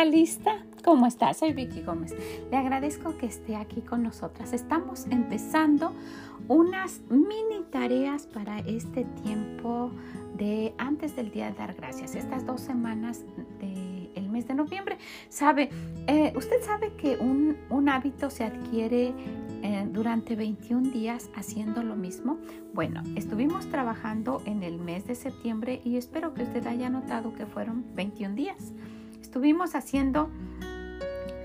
¿Está lista? ¿Cómo está? Soy Vicky Gómez. Le agradezco que esté aquí con nosotras. Estamos empezando unas mini tareas para este tiempo de antes del Día de Dar Gracias, estas dos semanas del mes de noviembre. Sabe, eh, usted sabe que un, un hábito se adquiere eh, durante 21 días haciendo lo mismo. Bueno, estuvimos trabajando en el mes de septiembre y espero que usted haya notado que fueron 21 días. Estuvimos haciendo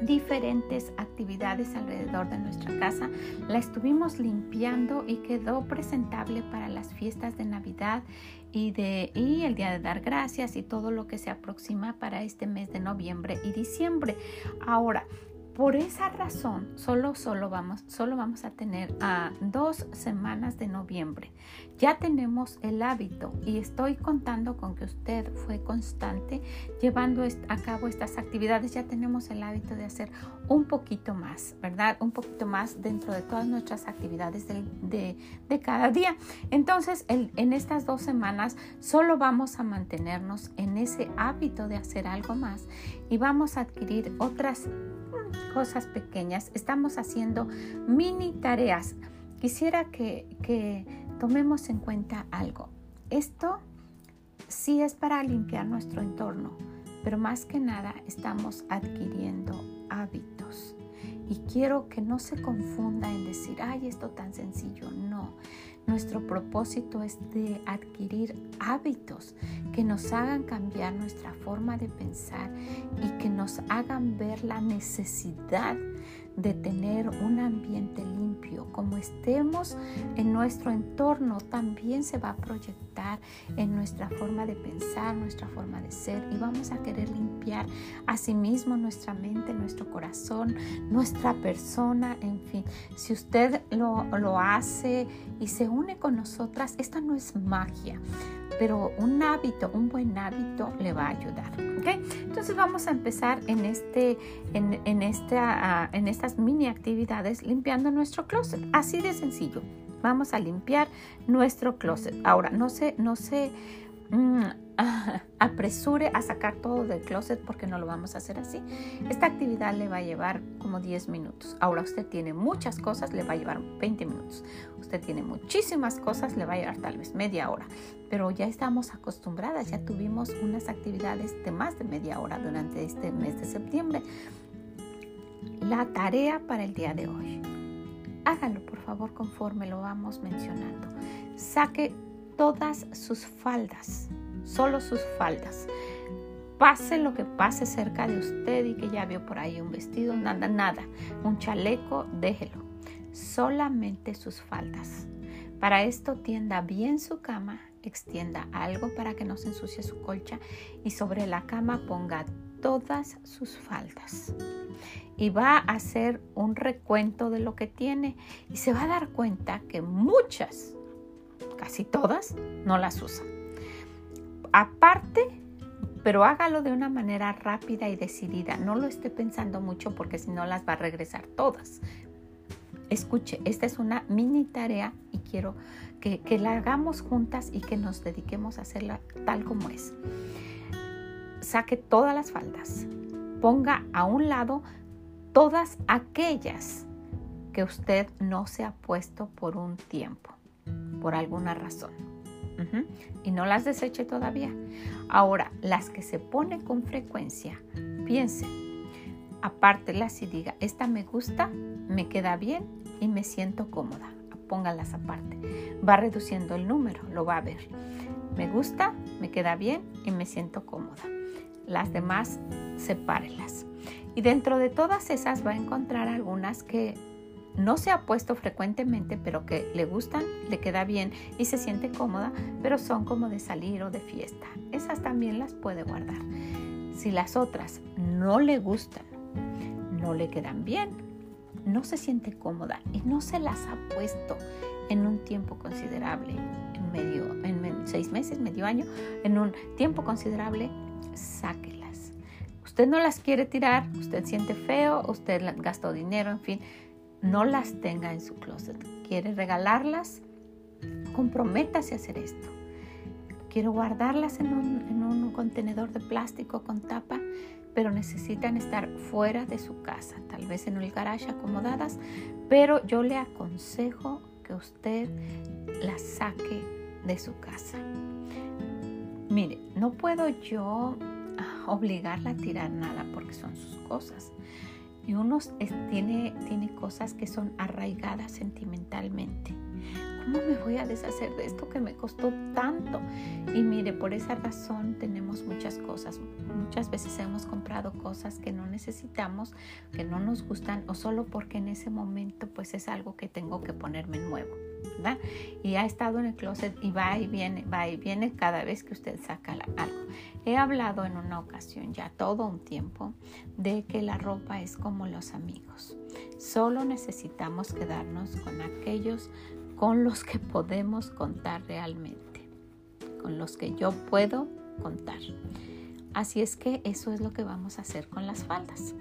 diferentes actividades alrededor de nuestra casa. La estuvimos limpiando y quedó presentable para las fiestas de Navidad y, de, y el Día de Dar Gracias y todo lo que se aproxima para este mes de noviembre y diciembre. Ahora, por esa razón, solo, solo, vamos, solo vamos a tener a dos semanas de noviembre. Ya tenemos el hábito y estoy contando con que usted fue constante llevando a cabo estas actividades. Ya tenemos el hábito de hacer un poquito más, ¿verdad? Un poquito más dentro de todas nuestras actividades de, cada día. Entonces, en estas dos semanas solo vamos a mantenernos en ese hábito de hacer algo más y vamos a adquirir otras cosas pequeñas, estamos haciendo mini tareas. Quisiera que, que tomemos en cuenta algo. Esto sí es para limpiar nuestro entorno, pero más que nada estamos adquiriendo hábitos. Y quiero que no se confunda en decir, ay, esto tan sencillo. No, nuestro propósito es de adquirir hábitos que nos hagan cambiar nuestra forma de pensar y que nos hagan ver la necesidad de tener un ambiente limpio. Como estemos en nuestro entorno, también se va a proyectar en nuestra forma de pensar, nuestra forma de ser y vamos a querer limpiar a sí mismo nuestra mente, nuestro corazón, nuestra persona, en fin. Si usted lo, lo hace y se une con nosotras, esta no es magia pero un hábito, un buen hábito le va a ayudar. ¿okay? Entonces vamos a empezar en, este, en, en, esta, en estas mini actividades limpiando nuestro closet. Así de sencillo. Vamos a limpiar nuestro closet. Ahora, no sé, no sé Mm, apresure a sacar todo del closet porque no lo vamos a hacer así. Esta actividad le va a llevar como 10 minutos. Ahora usted tiene muchas cosas, le va a llevar 20 minutos. Usted tiene muchísimas cosas, le va a llevar tal vez media hora. Pero ya estamos acostumbradas, ya tuvimos unas actividades de más de media hora durante este mes de septiembre. La tarea para el día de hoy. Hágalo por favor conforme lo vamos mencionando. Saque todas sus faldas, solo sus faldas. Pase lo que pase cerca de usted y que ya vio por ahí un vestido, nada, nada, un chaleco, déjelo. Solamente sus faldas. Para esto tienda bien su cama, extienda algo para que no se ensucie su colcha y sobre la cama ponga todas sus faldas. Y va a hacer un recuento de lo que tiene y se va a dar cuenta que muchas casi todas, no las usan. Aparte, pero hágalo de una manera rápida y decidida. No lo esté pensando mucho porque si no las va a regresar todas. Escuche, esta es una mini tarea y quiero que, que la hagamos juntas y que nos dediquemos a hacerla tal como es. Saque todas las faldas. Ponga a un lado todas aquellas que usted no se ha puesto por un tiempo por alguna razón. Y no las deseche todavía. Ahora, las que se pone con frecuencia, piense, apártelas y diga, esta me gusta, me queda bien y me siento cómoda. Póngalas aparte. Va reduciendo el número, lo va a ver. Me gusta, me queda bien y me siento cómoda. Las demás, sepárelas. Y dentro de todas esas va a encontrar algunas que no se ha puesto frecuentemente, pero que le gustan, le queda bien y se siente cómoda, pero son como de salir o de fiesta. Esas también las puede guardar. Si las otras no le gustan, no le quedan bien, no se siente cómoda y no se las ha puesto en un tiempo considerable, en medio, en seis meses, medio año, en un tiempo considerable, sáquelas. Usted no las quiere tirar, usted siente feo, usted gastó dinero, en fin, no las tenga en su closet. ¿Quiere regalarlas? Comprométase a hacer esto. ¿Quiero guardarlas en un, contenedor de plástico con tapa? pero necesitan estar fuera de su casa, tal vez en el garage acomodadas, pero yo le aconsejo que usted las saque de su casa. Mire, no puedo yo ah, obligarla a tirar nada porque son sus cosas. Y uno tiene, tiene cosas que son arraigadas sentimentalmente. ¿Cómo me voy a deshacer de esto que me costó tanto? Y mire, por esa razón tenemos muchas cosas. Muchas veces hemos comprado cosas que no necesitamos, que no nos gustan o solo porque en ese momento pues es algo que tengo que ponerme nuevo. Y ha estado en el closet y va y viene, va y viene cada vez que usted saca algo. He hablado en una ocasión ya todo un tiempo de que la ropa es como los amigos. Solo necesitamos quedarnos con aquellos con los que podemos contar realmente, con los que yo puedo contar. Así es que eso es lo que vamos a hacer con las faldas.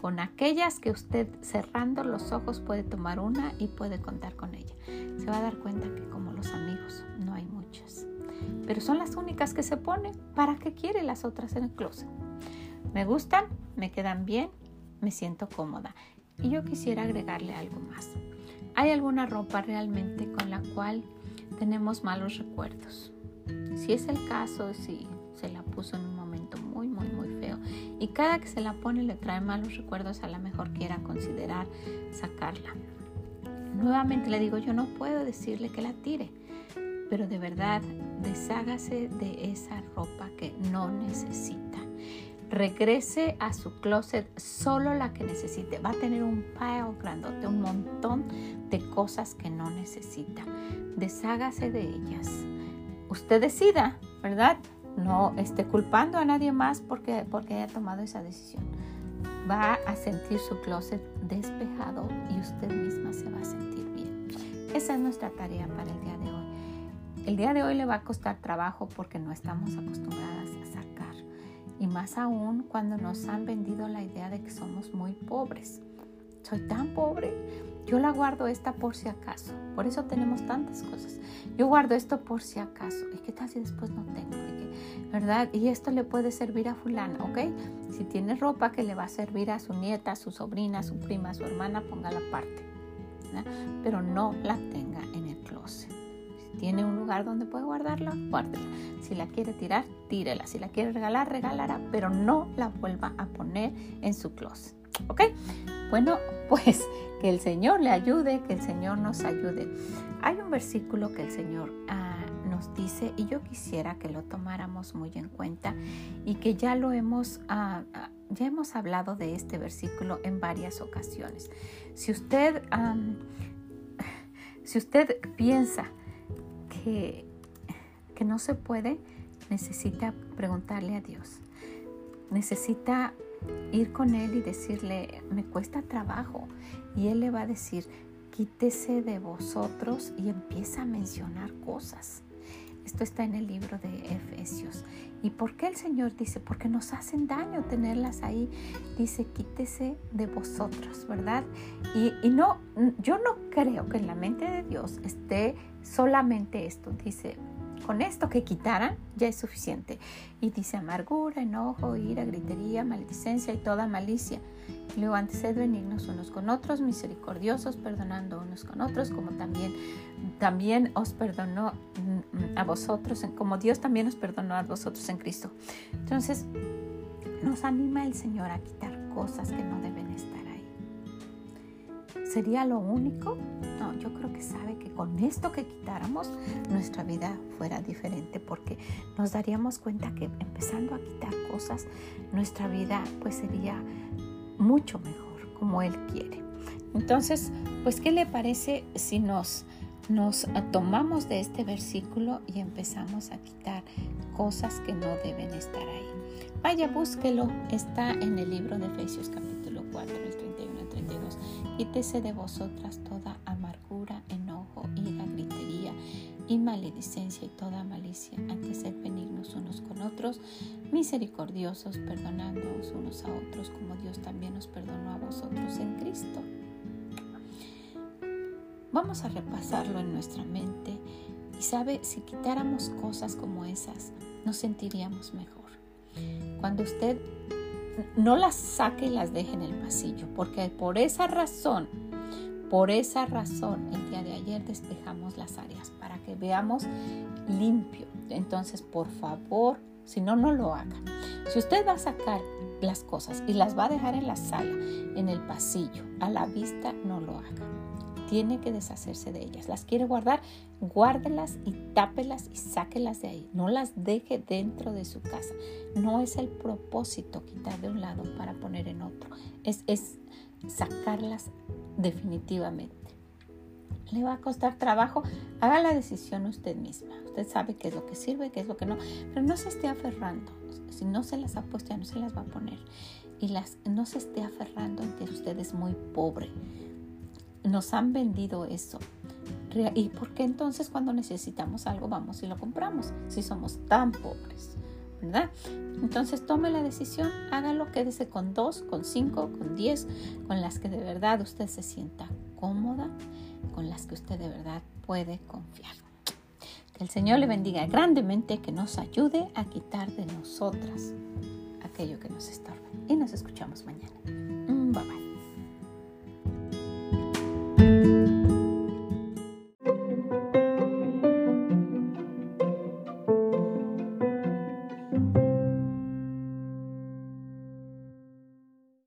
Con aquellas que usted cerrando los ojos puede tomar una y puede contar con ella. Se va a dar cuenta que como los amigos no hay muchas. Pero son las únicas que se pone. ¿Para qué quiere las otras en el closet? Me gustan, me quedan bien, me siento cómoda. Y yo quisiera agregarle algo más. ¿Hay alguna ropa realmente con la cual tenemos malos recuerdos? Si es el caso, si se la puso en un y cada que se la pone le trae malos recuerdos, a lo mejor quiera considerar sacarla. Nuevamente le digo, yo no puedo decirle que la tire, pero de verdad deshágase de esa ropa que no necesita regrese a su closet solo la que necesite. Va a tener un pile grandote, un montón de cosas que no necesita. Deshágase de ellas. Usted decida, ¿verdad? No esté culpando a nadie más porque, porque haya tomado esa decisión. Va a sentir su closet despejado y usted misma se va a sentir bien. Esa es nuestra tarea para el día de hoy. El día de hoy le va a costar trabajo porque no estamos acostumbradas a sacar y más aún cuando nos han vendido la idea de que somos muy pobres. Soy tan pobre, yo la guardo esta por si acaso. Por eso tenemos tantas cosas. Yo guardo esto por si acaso. ¿Y qué tal si después no tengo? ¿Verdad? Y esto le puede servir a fulana, ¿ok? Si tiene ropa que le va a servir a su nieta, su sobrina, su prima, su hermana, póngala aparte. Pero no la tenga en el closet tiene un lugar donde puede guardarla, guárdela. Si la quiere tirar, tírela. Si la quiere regalar, regalará, pero no la vuelva a poner en su closet. ¿Ok? Bueno, pues que el Señor le ayude, que el Señor nos ayude. Hay un versículo que el Señor ah, dice y yo quisiera que lo tomáramos muy en cuenta y que ya lo hemos, ah, ah, ya hemos hablado de este versículo en varias ocasiones. Si usted, si usted piensa que, no se puede, necesita preguntarle a Dios. Necesita ir con Él y decirle, me cuesta trabajo. Y Él le va a decir, quítese de vosotros y empieza a mencionar cosas. Esto está en el libro de Efesios. ¿Y por qué el Señor dice? Porque nos hacen daño tenerlas ahí. Dice, quítese de vosotros, ¿verdad? Y, y no, yo no creo que en la mente de Dios esté solamente esto. Dice, con esto que quitaran ya es suficiente. Y dice amargura, enojo, ira, gritería, maledicencia y toda malicia. Y luego antes de benignos unos con otros, misericordiosos, perdonando unos con otros, como también, también os perdonó a vosotros, como Dios también os perdonó a vosotros en Cristo. Entonces, nos anima el Señor a quitar cosas que no deben estar ahí. ¿Sería lo único? Yo creo que sabe que con esto que quitáramos, nuestra vida fuera diferente, porque nos daríamos cuenta que empezando a quitar cosas, nuestra vida pues sería mucho mejor, como Él quiere. Entonces, pues, ¿qué le parece si nos, nos tomamos de este versículo y empezamos a quitar cosas que no deben estar ahí? Vaya, búsquelo, está en el libro de Efesios capítulo 4, el 31 al 32. Quítese de vosotras toda y maledicencia y toda malicia, antes ser benignos unos con otros, misericordiosos, perdonándonos unos a otros, como Dios también nos perdonó a vosotros en Cristo. Vamos a repasarlo en nuestra mente y sabe, si quitáramos cosas como esas, nos sentiríamos mejor. Cuando usted no las saque y las deje en el pasillo, porque por esa razón, por esa razón, el día de ayer despejamos las áreas para que veamos limpio. Entonces, por favor, si no, no lo haga. Si usted va a sacar las cosas y las va a dejar en la sala, en el pasillo, a la vista, no lo haga. Tiene que deshacerse de ellas. Las quiere guardar, guárdelas y tápelas y sáquelas de ahí. No las deje dentro de su casa. No es el propósito quitar de un lado para poner en otro. Es, es sacarlas definitivamente. Le va a costar trabajo, haga la decisión usted misma. Usted sabe qué es lo que sirve, qué es lo que no, pero no se esté aferrando. Si no se las ha puesto, ya no se las va a poner. Y las, no se esté aferrando en que usted es muy pobre. Nos han vendido eso. ¿Y por qué entonces cuando necesitamos algo vamos y lo compramos? Si somos tan pobres, ¿verdad? Entonces tome la decisión, hágalo, quédese con dos, con cinco, con diez, con las que de verdad usted se sienta cómoda, con las que usted de verdad puede confiar. Que el Señor le bendiga grandemente, que nos ayude a quitar de nosotras aquello que nos estorba. Y nos escuchamos mañana.